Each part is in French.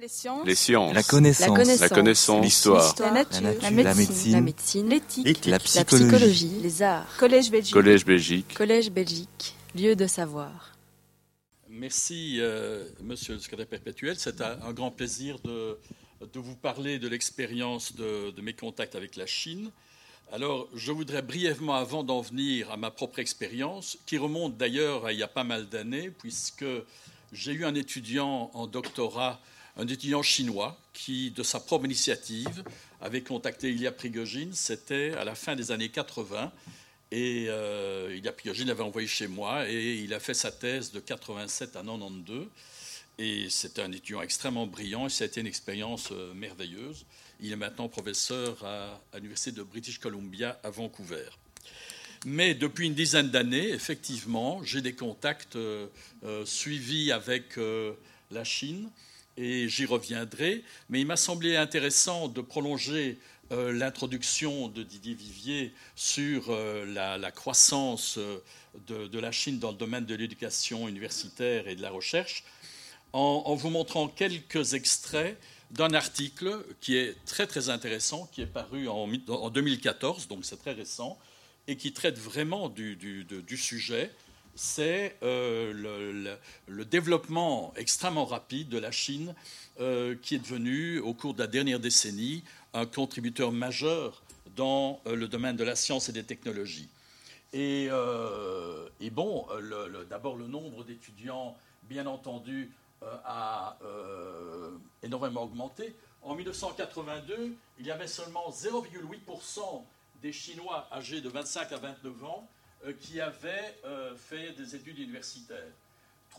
Les sciences. Les sciences. La connaissance. La connaissance. L'histoire. La nature. La La nature. médecine. La médecine. L'éthique. La La psychologie. psychologie. Les arts. Collège Belgique. Collège Belgique. Collège Belgique. Lieu de savoir. Merci, euh, monsieur le secrétaire perpétuel. C'est un, un grand plaisir de, de vous parler de l'expérience de, de mes contacts avec la Chine. Alors, je voudrais brièvement, avant d'en venir à ma propre expérience, qui remonte d'ailleurs à il y a pas mal d'années, puisque j'ai eu un étudiant en doctorat, un étudiant chinois, qui, de sa propre initiative, avait contacté Ilya Prigogine. C'était à la fin des années 80. Et euh, Ilya Prigogine l'avait envoyé chez moi et il a fait sa thèse de 87 à 92. Et c'était un étudiant extrêmement brillant et ça a été une expérience euh, merveilleuse. Il est maintenant professeur à, l'Université de British Columbia à Vancouver. Mais depuis une dizaine d'années, effectivement, j'ai des contacts euh, euh, suivis avec la Chine et j'y reviendrai. Mais il m'a semblé intéressant de prolonger euh, l'introduction de Didier Vivier sur euh, la, croissance euh, de, la Chine dans le domaine de l'éducation universitaire et de la recherche en, vous montrant quelques extraits d'un article qui est très très intéressant, qui est paru en, mi- en 2014, donc c'est très récent, et qui traite vraiment du sujet. C'est euh, le, développement extrêmement rapide de la Chine, euh, qui est devenu, au cours de la dernière décennie, un contributeur majeur dans euh, le domaine de la science et des technologies. Et, bon, d'abord le nombre d'étudiants, bien entendu, a énormément augmenté. En 1982, il y avait seulement 0,8% des Chinois âgés de 25 à 29 ans qui avaient euh, fait des études universitaires.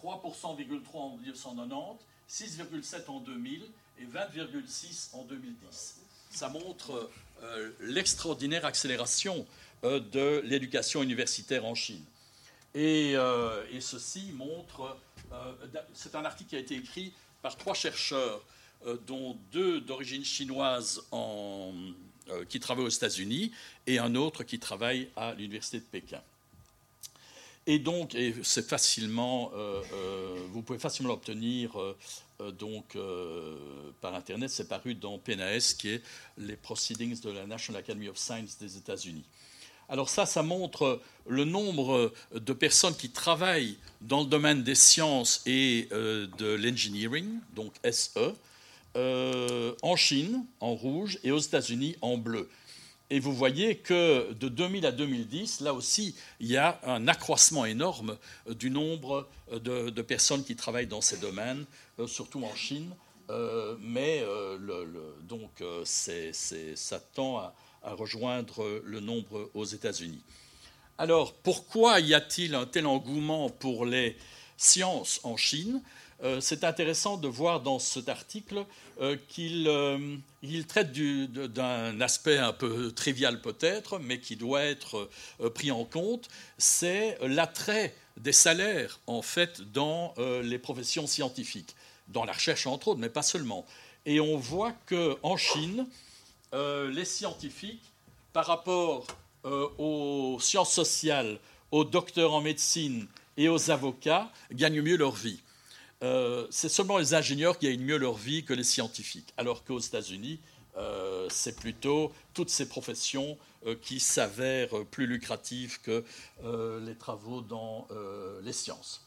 3,3% en 1990, 6,7% en 2000 et 20,6 en 2010. Ça montre euh, l'extraordinaire accélération euh, de l'éducation universitaire en Chine. Et, euh, ceci montre, euh, c'est un article qui a été écrit par trois chercheurs, euh, dont deux d'origine chinoise euh, qui travaillent aux États-Unis et un autre qui travaille à l'université de Pékin. Et donc, c'est facilement, euh, euh, vous pouvez facilement l'obtenir euh, donc par internet. C'est paru dans PNAS, qui est les Proceedings de la National Academy of Science des États-Unis. Alors ça, ça montre le nombre de personnes qui travaillent dans le domaine des sciences et de l'engineering, donc SE, en Chine en rouge et aux États-Unis en bleu. Et vous voyez que de 2000 à 2010, là aussi, il y a un accroissement énorme euh, du nombre euh, de, personnes qui travaillent dans ces domaines, euh, surtout en Chine. Mais donc, ça tend à, rejoindre le nombre aux États-Unis. Alors, pourquoi y a-t-il un tel engouement pour les sciences en Chine? C'est intéressant de voir dans cet article euh, qu'il euh, traite d'un aspect un peu trivial peut-être, mais qui doit être euh, pris en compte, c'est l'attrait des salaires en fait dans euh, les professions scientifiques, dans la recherche entre autres, mais pas seulement. Et on voit qu'en Chine, euh, les scientifiques, par rapport euh, aux sciences sociales, aux docteurs en médecine et aux avocats, gagnent mieux leur vie. Euh, c'est seulement les ingénieurs qui gagnent mieux leur vie que les scientifiques, alors qu'aux États-Unis, euh, c'est plutôt toutes ces professions euh, qui s'avèrent plus lucratives que les travaux dans les sciences.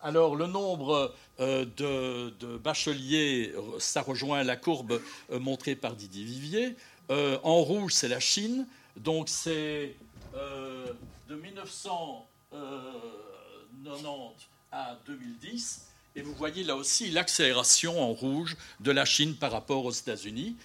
Alors, le nombre de, de bacheliers, ça rejoint la courbe montrée par Didier Vivier. En rouge, c'est la Chine. Donc, c'est de 1990 à 2010. Et vous voyez là aussi l'accélération en rouge de la Chine par rapport aux États-Unis.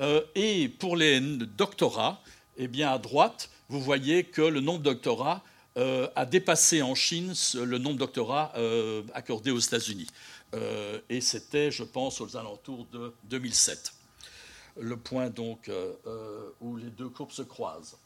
Euh, et pour les doctorats, eh bien à droite, vous voyez que le nombre de doctorats euh, a dépassé en Chine le nombre de doctorats euh, accordés aux États-Unis. Et c'était, je pense, aux alentours de 2007. Le point donc où les deux courbes se croisent.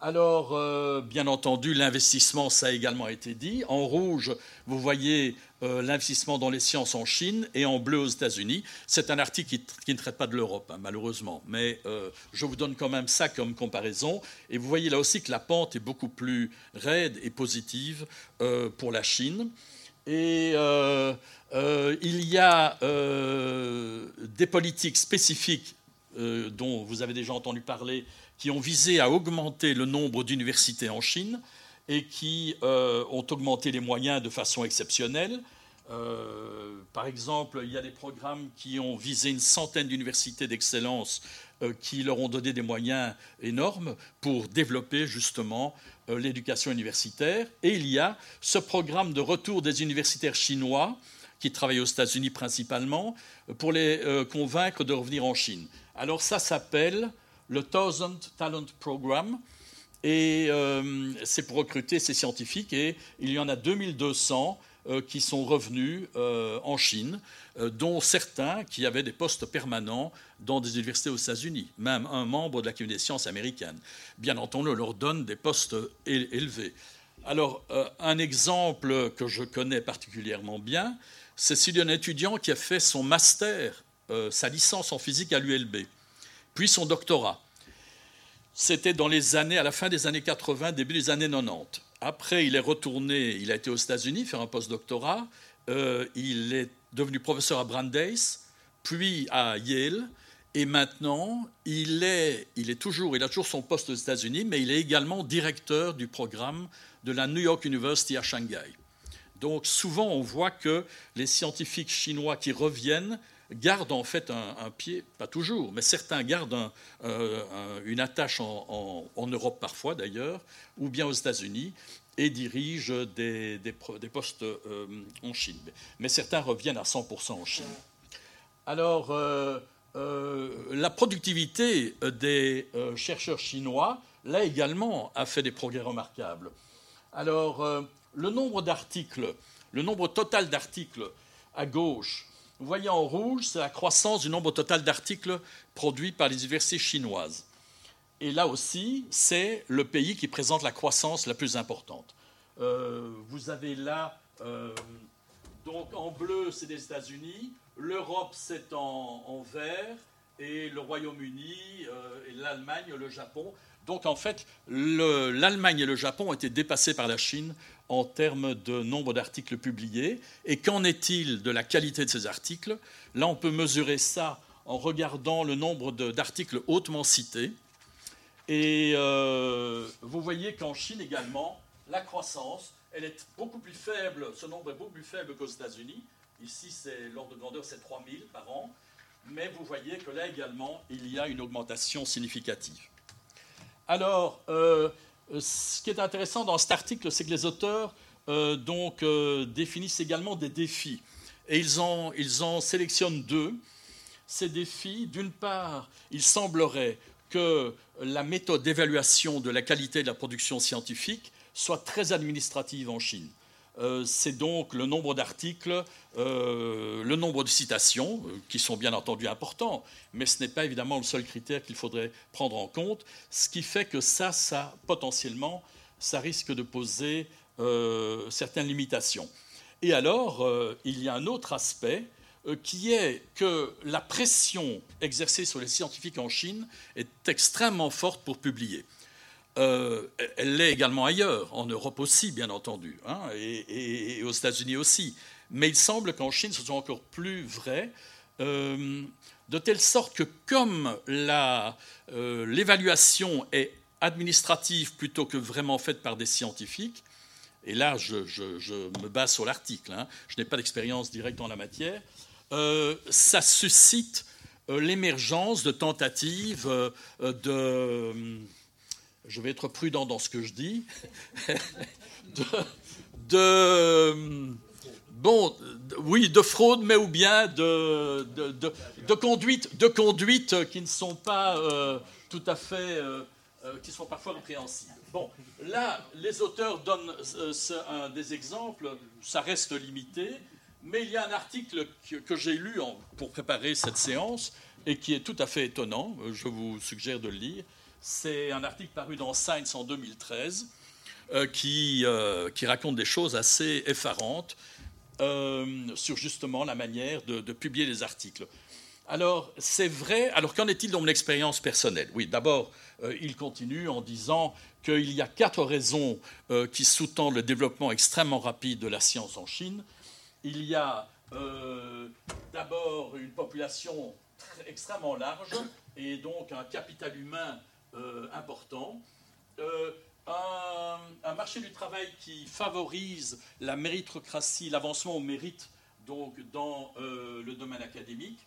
Alors, euh, bien entendu, l'investissement, ça a également été dit. En rouge, vous voyez euh, l'investissement dans les sciences en Chine et en bleu aux États-Unis. C'est un article qui, ne traite pas de l'Europe, hein, malheureusement, mais euh, je vous donne quand même ça comme comparaison. Et vous voyez là aussi que la pente est beaucoup plus raide et positive pour la Chine. Et il y a des politiques spécifiques dont vous avez déjà entendu parler, qui ont visé à augmenter le nombre d'universités en Chine et qui ont augmenté les moyens de façon exceptionnelle. Euh, par exemple, il y a des programmes qui ont visé une centaine d'universités d'excellence euh, qui leur ont donné des moyens énormes pour développer justement euh, l'éducation universitaire. Et il y a ce programme de retour des universitaires chinois qui travaillent aux États-Unis principalement pour les convaincre de revenir en Chine. Alors ça s'appelle le Thousand Talent Program. Et c'est pour recruter ces scientifiques. Et il y en a 2200 euh, qui sont revenus euh, en Chine, euh, dont certains qui avaient des postes permanents dans des universités aux États-Unis, même un membre de l'Académie des sciences américaine. Bien entendu, on leur donne des postes élevés. Alors, un exemple que je connais particulièrement bien, c'est celui d'un étudiant qui a fait son master, sa licence en physique à l'ULB, puis son doctorat. C'était dans les années, à la fin des années 80, début des années 90. Après, il est retourné, il a été aux États-Unis faire un postdoctorat. Euh, il est devenu professeur à Brandeis, puis à Yale. Et maintenant, il, est, il, est toujours, il a toujours son poste aux États-Unis, mais il est également directeur du programme de la New York University à Shanghai. Donc souvent, on voit que les scientifiques chinois qui reviennent gardent en fait un, pied, pas toujours, mais certains gardent euh, une attache en, Europe parfois d'ailleurs, ou bien aux États-Unis, et dirigent des, postes euh, en Chine. Mais certains reviennent à 100% en Chine. Alors, euh, la productivité des chercheurs chinois, là également, a fait des progrès remarquables. Alors, le nombre d'articles, le nombre total d'articles à gauche vous voyez en rouge, c'est la croissance du nombre total d'articles produits par les universités chinoises. Et là aussi, c'est le pays qui présente la croissance la plus importante. Euh, vous avez là, euh, donc en bleu, c'est les États-Unis, l'Europe, c'est en, vert, et le Royaume-Uni, euh, l'Allemagne, le Japon. Donc en fait, l'Allemagne et le Japon ont été dépassés par la Chine en termes de nombre d'articles publiés. Et qu'en est-il de la qualité de ces articles? Là, on peut mesurer ça en regardant le nombre d'articles hautement cités. Et euh, vous voyez qu'en Chine également, la croissance, elle est beaucoup plus faible, ce nombre est beaucoup plus faible qu'aux États-Unis. Ici, c'est l'ordre de grandeur, c'est 3000 par an. Mais vous voyez que là également, il y a une augmentation significative. Alors, euh, ce qui est intéressant dans cet article, c'est que les auteurs euh, euh, définissent également des défis. Et ils en sélectionnent deux. Ces défis, d'une part, il semblerait que la méthode d'évaluation de la qualité de la production scientifique soit très administrative en Chine. Euh, c'est donc le nombre d'articles, euh, le nombre de citations, euh, qui sont bien entendu importants, mais ce n'est pas évidemment le seul critère qu'il faudrait prendre en compte, ce qui fait que ça, ça potentiellement, ça risque de poser certaines limitations. Et alors, il y a un autre aspect qui est que la pression exercée sur les scientifiques en Chine est extrêmement forte pour publier. Euh, elle l'est également ailleurs, en Europe aussi, bien entendu, hein, et, aux États-Unis aussi. Mais il semble qu'en Chine, ce soit encore plus vrai, euh, de telle sorte que comme euh, l'évaluation est administrative plutôt que vraiment faite par des scientifiques, et là je, me base sur l'article, hein, je n'ai pas d'expérience directe en la matière, ça suscite l'émergence de tentatives de je vais être prudent dans ce que je dis, de, bon, oui, de fraude, mais ou bien de, de, conduite, de conduite qui ne sont pas euh, tout à fait, euh, euh, qui sont parfois répréhensibles. Bon, là, les auteurs donnent des exemples, ça reste limité, mais il y a un article que, j'ai lu pour préparer cette séance et qui est tout à fait étonnant, je vous suggère de le lire. C'est un article paru dans Science en 2013 euh, qui, euh, qui, raconte des choses assez effarantes euh, sur justement la manière de, publier les articles. Alors, c'est vrai. Alors, qu'en est-il dans mon expérience personnelle? Oui, d'abord, il continue en disant qu'il y a quatre raisons qui sous-tendent le développement extrêmement rapide de la science en Chine. il y a d'abord une population extrêmement large et donc un capital humain important. Un, marché du travail qui favorise la méritocratie, l'avancement au mérite donc dans le domaine académique.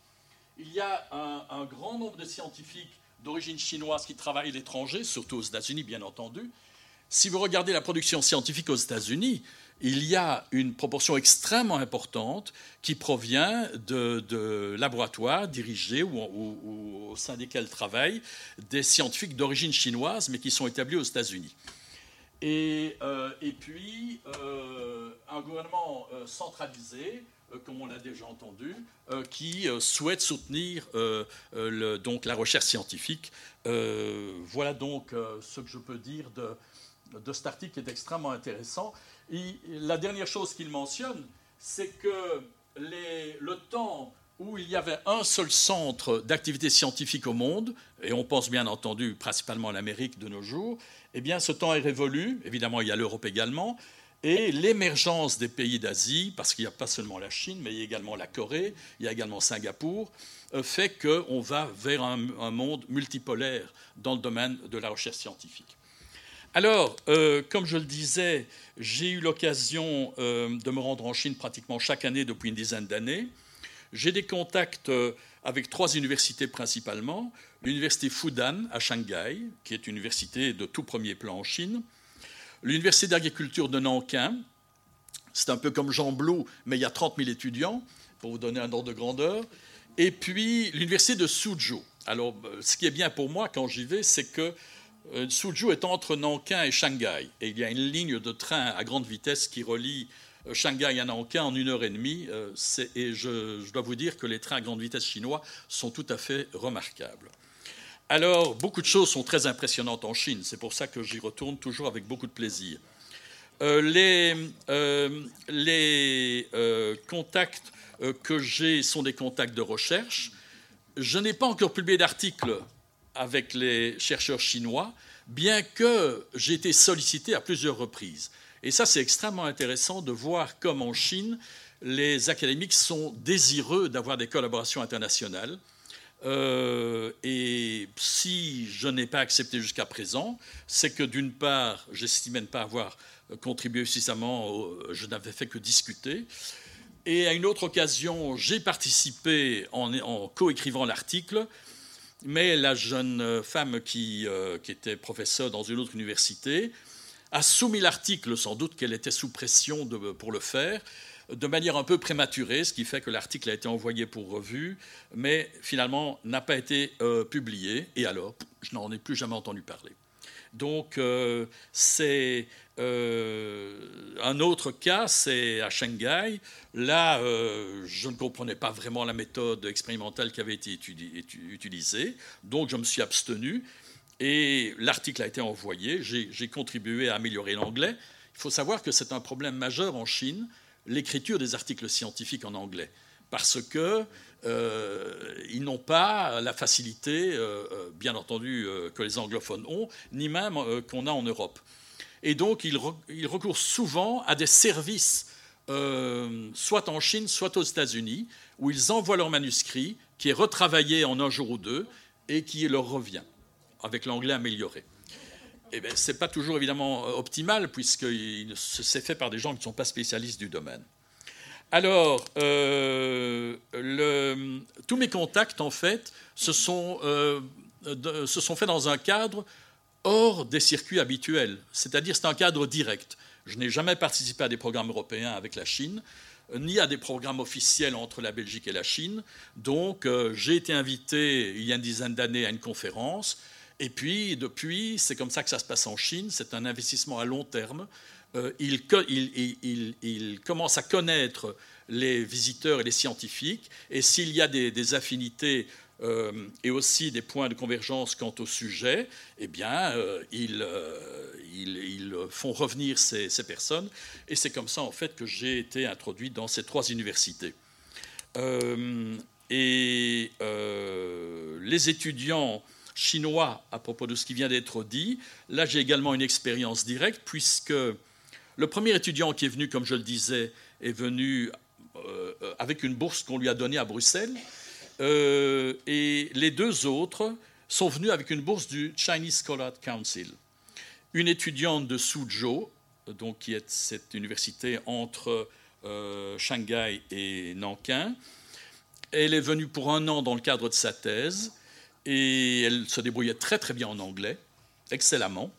Il y a un, grand nombre de scientifiques d'origine chinoise qui travaillent à l'étranger, surtout aux États-Unis, bien entendu. Si vous regardez la production scientifique aux États-Unis, il y a une proportion extrêmement importante qui provient de, laboratoires dirigés ou, au sein desquels travaillent des scientifiques d'origine chinoise, mais qui sont établis aux États-Unis. Et, euh, puis, euh, un gouvernement euh, centralisé comme on l'a déjà entendu, qui souhaite soutenir donc la recherche scientifique. voilà donc ce que je peux dire de, de cet article qui est extrêmement intéressant. Et la dernière chose qu'il mentionne, c'est que le temps où il y avait un seul centre d'activité scientifique au monde, et on pense bien entendu principalement à l'Amérique de nos jours, eh bien ce temps est révolu, évidemment il y a l'Europe également, et l'émergence des pays d'Asie, parce qu'il n'y a pas seulement la Chine, mais il y a également la Corée, il y a également Singapour, euh, fait qu'on va vers un, monde multipolaire dans le domaine de la recherche scientifique. Alors, euh, comme je le disais, j'ai eu l'occasion euh, de me rendre en Chine pratiquement chaque année depuis une dizaine d'années. J'ai des contacts avec trois universités principalement. L'université Fudan à Shanghai, qui est une université de tout premier plan en Chine L'université d'agriculture de Nankin, c'est un peu comme Jean Blou, mais il y a 30 000 étudiants, pour vous donner un ordre de grandeur. Et puis l'université de Suzhou. Alors, euh, ce qui est bien pour moi quand j'y vais, c'est que euh, Suzhou est entre Nankin et Shanghai. Et il y a une ligne de train à grande vitesse qui relie euh, Shanghai à Nankin en une heure et demie. Et je, dois vous dire que les trains à grande vitesse chinois sont tout à fait remarquables. Alors, beaucoup de choses sont très impressionnantes en Chine. C'est pour ça que j'y retourne toujours avec beaucoup de plaisir. Euh, les, euh, euh, contacts que j'ai sont des contacts de recherche. Je n'ai pas encore publié d'article avec les chercheurs chinois, bien que j'ai été sollicité à plusieurs reprises. Et ça, c'est extrêmement intéressant de voir comme en Chine, les académiques sont désireux d'avoir des collaborations internationales. Euh, et si je n'ai pas accepté jusqu'à présent, c'est que d'une part, j'estimais ne pas avoir contribué suffisamment, je n'avais fait que discuter. Et à une autre occasion, j'ai participé en, en coécrivant l'article, mais la jeune femme qui, euh, qui, était professeure dans une autre université a soumis l'article, sans doute qu'elle était sous pression pour le faire, de manière un peu prématurée, ce qui fait que l'article a été envoyé pour revue, mais finalement n'a pas été euh, publié, et alors, je n'en ai plus jamais entendu parler. Donc, euh, c'est euh, un autre cas, c'est à Shanghai. Là, je ne comprenais pas vraiment la méthode expérimentale qui avait été utilisée, donc je me suis abstenu. Et l'article a été envoyé. J'ai contribué à améliorer l'anglais. Il faut savoir que c'est un problème majeur en Chine l'écriture des articles scientifiques en anglais, parce qu'ils euh, n'ont pas la facilité, euh, euh, bien entendu, que les anglophones ont, ni même qu'on a en Europe. Et donc, ils, recourent souvent à des services, soit en Chine, soit aux États-Unis, où ils envoient leur manuscrit, qui est retravaillé en un jour ou deux, et qui leur revient, avec l'anglais amélioré eh bien, ce n'est pas toujours évidemment optimal, puisque c'est fait par des gens qui ne sont pas spécialistes du domaine. Alors, euh, tous mes contacts, en fait, euh, se sont faits dans un cadre hors des circuits habituels, c'est-à-dire c'est un cadre direct. Je n'ai jamais participé à des programmes européens avec la Chine, ni à des programmes officiels entre la Belgique et la Chine. Donc, j'ai été invité il y a une dizaine d'années à une conférence et puis, depuis, c'est comme ça que ça se passe en Chine, c'est un investissement à long terme. Euh, il, il, commence à connaître les visiteurs et les scientifiques, et s'il y a des, affinités euh, et aussi des points de convergence quant au sujet, eh bien, euh, ils, font revenir ces, ces personnes, et c'est comme ça, en fait, que j'ai été introduit dans ces trois universités. et les étudiants chinois à propos de ce qui vient d'être dit. Là, j'ai également une expérience directe, puisque le premier étudiant qui est venu, comme je le disais, est venu avec une bourse qu'on lui a donnée à Bruxelles. et les deux autres sont venus avec une bourse du Chinese Scholar Council. Une étudiante de Suzhou, donc qui est cette université entre Shanghai et Nankin. Elle est venue pour un an dans le cadre de sa thèse et elle se débrouillait très très bien en anglais, excellemment.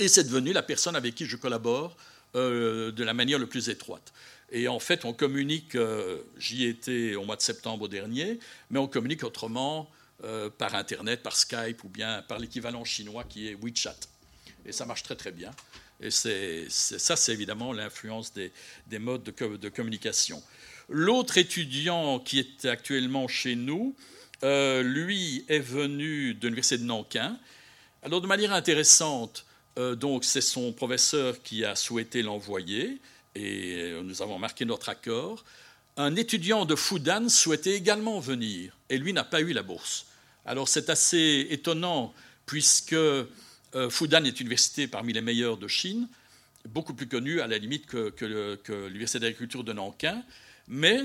Et c'est devenu la personne avec qui je collabore euh, de la manière le plus étroite. Et en fait, on communique, euh, j'y étais au mois de septembre dernier, mais on communique autrement euh, par Internet, par Skype ou bien par l'équivalent chinois qui est WeChat. Et ça marche très très bien. Et c'est, ça, c'est évidemment l'influence des, modes de, communication. L'autre étudiant qui est actuellement chez nous, lui est venu de l'université de Nankin. Alors de manière intéressante, euh, donc c'est son professeur qui a souhaité l'envoyer et euh, nous avons marqué notre accord. Un étudiant de Fudan souhaitait également venir et lui n'a pas eu la bourse. Alors c'est assez étonnant puisque Fudan est une université parmi les meilleures de Chine, beaucoup plus connue à la limite que, que l'université d'agriculture de Nankin, mais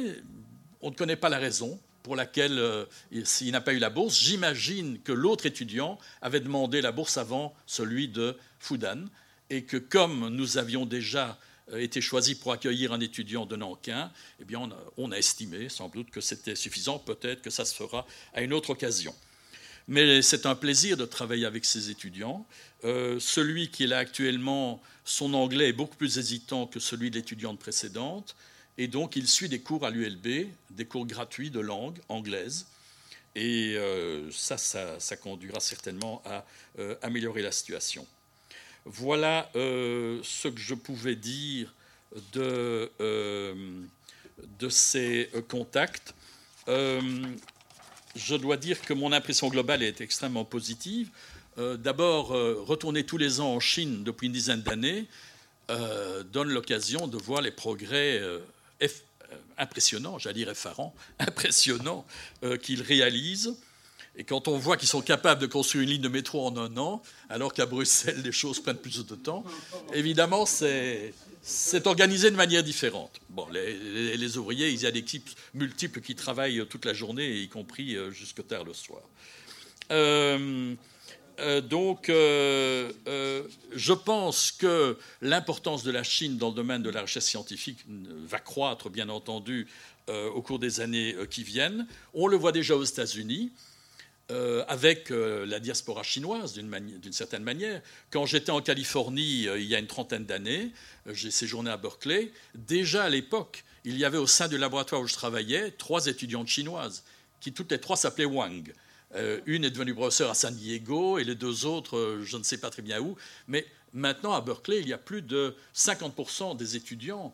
on ne connaît pas la raison pour laquelle euh, s'il n'a pas eu la bourse. J'imagine que l'autre étudiant avait demandé la bourse avant celui de Fudan et que comme nous avions déjà euh, été choisis pour accueillir un étudiant de Nankin, eh bien on, a, estimé sans doute que c'était suffisant. Peut-être que ça se fera à une autre occasion. Mais c'est un plaisir de travailler avec ces étudiants. Euh, celui qui est là actuellement, son anglais est beaucoup plus hésitant que celui de l'étudiante précédente. Et donc, il suit des cours à l'ULB, des cours gratuits de langue anglaise. Et euh, ça, ça, conduira certainement à euh, améliorer la situation. Voilà euh, ce que je pouvais dire de, de ces contacts. je dois dire que mon impression globale est extrêmement positive. D'abord, retourner tous les ans en Chine depuis une dizaine d'années donne l'occasion de voir les progrès impressionnant, j'allais dire effarant, impressionnant euh, qu'ils réalisent. Et quand on voit qu'ils sont capables de construire une ligne de métro en un an, alors qu'à Bruxelles, les choses prennent plus de temps, évidemment, c'est, organisé de manière différente. Bon, les, ouvriers, il y a des équipes multiples qui travaillent toute la journée, y compris euh, jusque tard le soir. Euh, donc, euh, euh, je pense que l'importance de la Chine dans le domaine de la recherche scientifique va croître, bien entendu, au cours des années qui viennent. On le voit déjà aux États-Unis. avec la diaspora chinoise d'une certaine manière. Quand j'étais en Californie il y a une trentaine d'années, j'ai séjourné à Berkeley, déjà à l'époque, il y avait au sein du laboratoire où je travaillais trois étudiantes chinoises, qui toutes les trois s'appelaient Wang. Euh, une est devenue professeure à San Diego et les deux autres, euh, je ne sais pas très bien où. Mais maintenant, à Berkeley, il y a plus de 50% des étudiants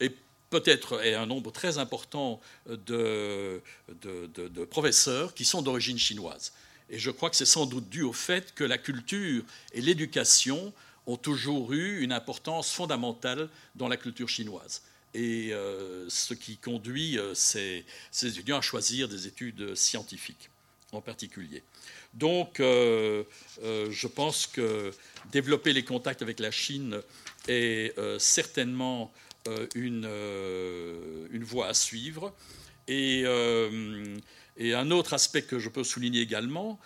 et peut-être un nombre très important de, professeurs qui sont d'origine chinoise. Et je crois que c'est sans doute dû au fait que la culture et l'éducation ont toujours eu une importance fondamentale dans la culture chinoise. Et euh, ce qui conduit ces étudiants à choisir des études scientifiques en particulier. Donc, euh, euh, je pense que développer les contacts avec la Chine est euh, certainement une, voie à suivre. Et, un autre aspect que je peux souligner également,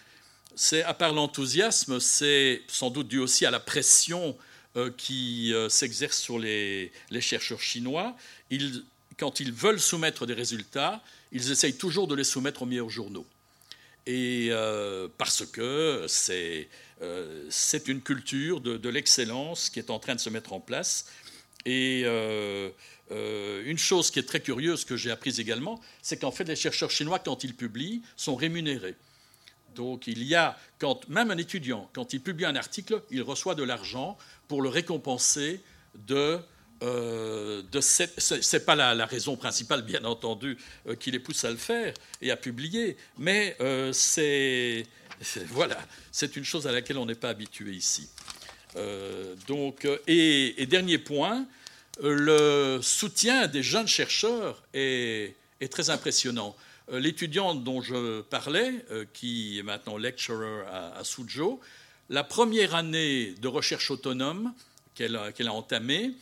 c'est, à part l'enthousiasme, c'est sans doute dû aussi à la pression qui s'exerce sur les, chercheurs chinois. Quand ils veulent soumettre des résultats, ils essayent toujours de les soumettre aux meilleurs journaux et euh, parce que euh, c'est une culture de, l'excellence qui est en train de se mettre en place. Et euh, une chose qui est très curieuse que j'ai apprise également, c'est qu'en fait les chercheurs chinois, quand ils publient, sont rémunérés. Donc il y a, quand, même un étudiant, quand il publie un article, il reçoit de l'argent pour le récompenser de euh, ce n'est pas la, raison principale, bien entendu, euh, qui les pousse à le faire et à publier, mais euh, c'est voilà, c'est une chose à laquelle on n'est pas habitué ici. donc, et, dernier point, le soutien des jeunes chercheurs est, très impressionnant. L'étudiante dont je parlais, qui est maintenant lecturer à, à la première année de recherche autonome qu'elle a entamée,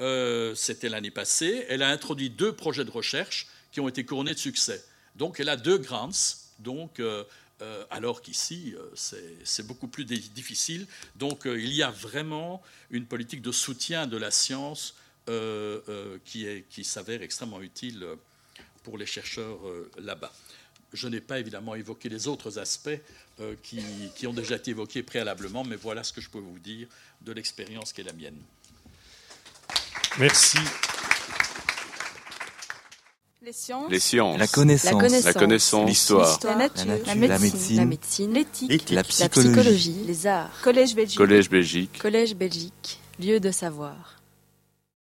euh, c'était l'année passée. Elle a introduit deux projets de recherche qui ont été couronnés de succès. Donc elle a deux grants, donc, euh, euh, alors qu'ici, c'est beaucoup plus difficile. Donc il y a vraiment une politique de soutien de la science qui, s'avère extrêmement utile pour les chercheurs là-bas. Je n'ai pas évidemment évoqué les autres aspects qui, ont déjà été évoqués préalablement, mais voilà ce que je peux vous dire de l'expérience qui est la mienne. Merci. Les sciences. Les sciences. La connaissance. La connaissance. L'histoire. La nature. La La médecine. médecine. L'éthique. La La psychologie. psychologie. Les arts. Collège Belgique. Collège Belgique. Collège Belgique. Lieu de savoir.